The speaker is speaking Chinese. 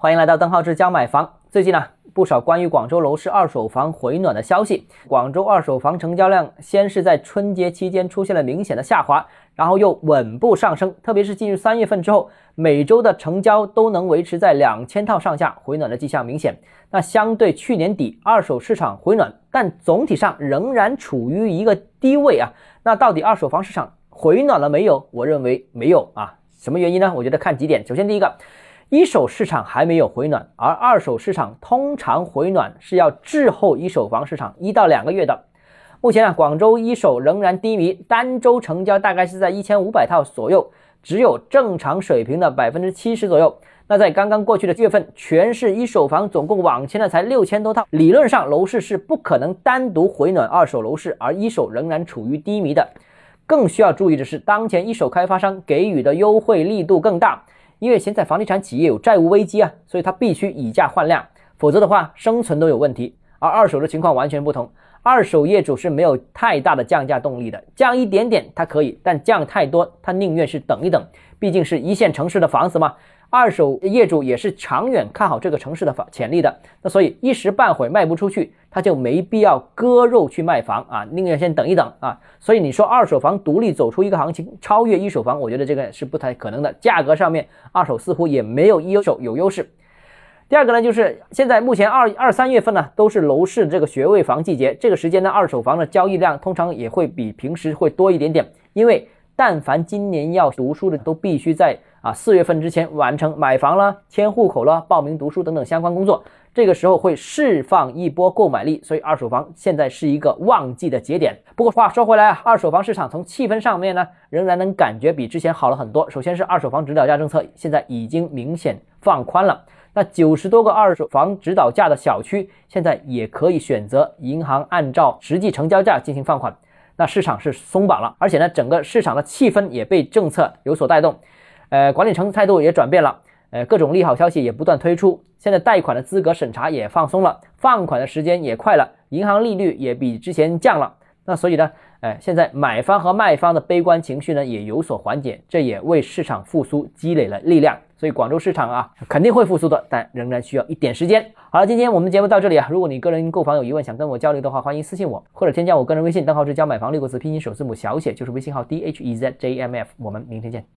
欢迎来到邓浩志教买房。最近呢，不少关于广州楼市二手房回暖的消息。广州二手房成交量先是在春节期间出现了明显的下滑，然后又稳步上升。特别是进入三月份之后，每周的成交都能维持在两千套上下，回暖的迹象明显。那相对去年底，二手市场回暖，但总体上仍然处于一个低位啊。那到底二手房市场回暖了没有？我认为没有啊。什么原因呢？我觉得看几点。首先，第一个。一手市场还没有回暖，而二手市场通常回暖是要滞后一手房市场一到两个月的。目前啊，广州一手仍然低迷，单周成交大概是在一千五百套左右，只有正常水平的百分之七十左右。那在刚刚过去的月份，全市一手房总共网签的才六千多套，理论上楼市是不可能单独回暖二手楼市，而一手仍然处于低迷的。更需要注意的是，当前一手开发商给予的优惠力度更大。因为现在房地产企业有债务危机啊，所以它必须以价换量，否则的话生存都有问题。而二手的情况完全不同，二手业主是没有太大的降价动力的，降一点点它可以，但降太多他宁愿是等一等，毕竟是一线城市的房子嘛。二手业主也是长远看好这个城市的房潜力的，那所以一时半会卖不出去，他就没必要割肉去卖房啊，宁愿先等一等啊。所以你说二手房独立走出一个行情，超越一手房，我觉得这个是不太可能的。价格上面，二手似乎也没有一手有优势。第二个呢，就是现在目前二二三月份呢，都是楼市这个学位房季节，这个时间呢，二手房的交易量通常也会比平时会多一点点，因为但凡今年要读书的，都必须在。啊，四月份之前完成买房了、迁户口了、报名读书等等相关工作，这个时候会释放一波购买力，所以二手房现在是一个旺季的节点。不过话说回来啊，二手房市场从气氛上面呢，仍然能感觉比之前好了很多。首先是二手房指导价政策现在已经明显放宽了，那九十多个二手房指导价的小区现在也可以选择银行按照实际成交价进行放款，那市场是松绑了，而且呢，整个市场的气氛也被政策有所带动。呃，管理层态度也转变了，呃，各种利好消息也不断推出。现在贷款的资格审查也放松了，放款的时间也快了，银行利率也比之前降了。那所以呢，哎，现在买方和卖方的悲观情绪呢也有所缓解，这也为市场复苏积累了力量。所以广州市场啊肯定会复苏的，但仍然需要一点时间。好了，今天我们节目到这里啊。如果你个人购房有疑问，想跟我交流的话，欢迎私信我或者添加我个人微信，账号是教买房六个字拼音首字母小写，就是微信号 d h e z j m f。我们明天见。